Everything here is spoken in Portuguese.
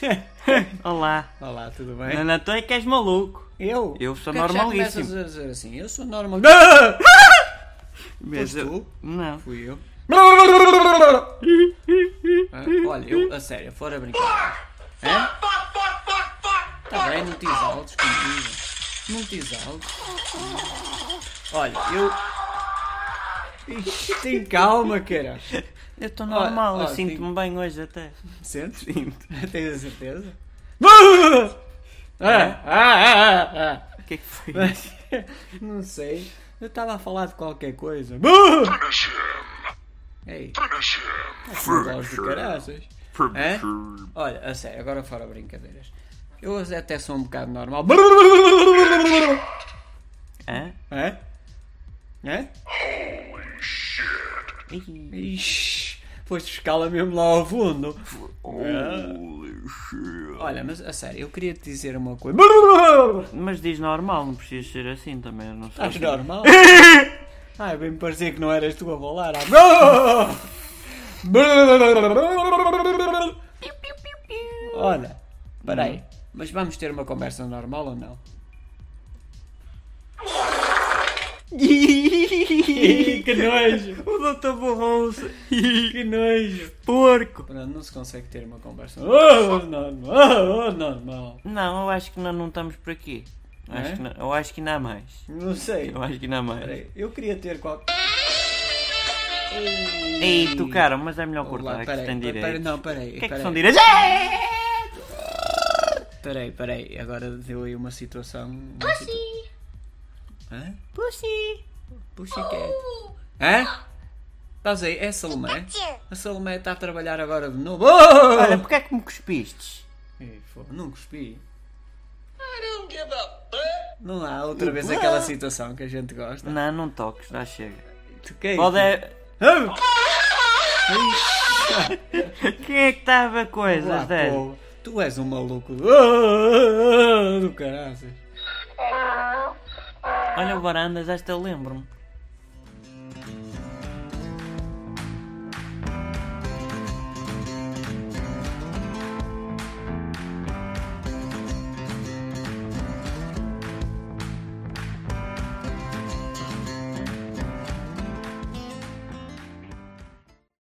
Olá. Olá, tudo bem? Não, não, tu é que és maluco. Eu? Eu sou é já normalíssimo. começas a dizer assim? Eu sou normal. Mas eu- tu? Não. Fui eu. Ah, olha, eu, a sério, fora brincar. Hã? Tá bem, não te exaltes comigo. Não te exaltes. Olha, eu. Tem calma, cara. Eu estou normal, Olha, eu sinto-me bem hoje até. Sentes? Sinto. Tens a certeza? Ah, ah, ah, ah. O que é que foi? Não sei. Eu estava a falar de qualquer coisa. Ei, de caraças. Hã? Olha, a sério, agora fora brincadeiras. Eu até sou um bocado normal. Hã? Hã? Hã? Ih, Ixi, foste escala mesmo lá ao fundo. Olha, mas a sério, eu queria te dizer uma coisa. Mas diz normal, não precisas ser assim também, eu não sei. Estás normal? Ai, bem me parecia que não eras tu a rolar. Ah. Olha, peraí, mas vamos ter uma conversa normal ou não? que nojo! O doutor borrou-se. Que nojo! Porco. Pronto, não se consegue ter uma conversa oh, normal. Oh, normal. Não, eu acho que não, não estamos por aqui. Eu acho, É? que não, eu acho que ainda há mais. Não sei. Eu acho que ainda há mais. Peraí, eu queria ter qualquer. Ei, tu cara, mas é melhor Olá, cortar, que peraí, isto tem peraí, direito. não, peraí. O que é que peraí. são direitos? Peraí, peraí, agora deu aí uma situação. uma situ- Hã? Pussy. Pussycat. Hã? Estás aí? É a Salomé? A Salomé está a trabalhar agora de novo. Olha, porquê é que me cuspiste? Ei, não cuspi. Não há outra vez aquela situação que a gente gosta. Não, não toques, já chega. Tu que é Pode isso? é... Quem é que estava coisas, pô, Tu és um maluco do caraças. Olha o Barandas, esta lembro-me.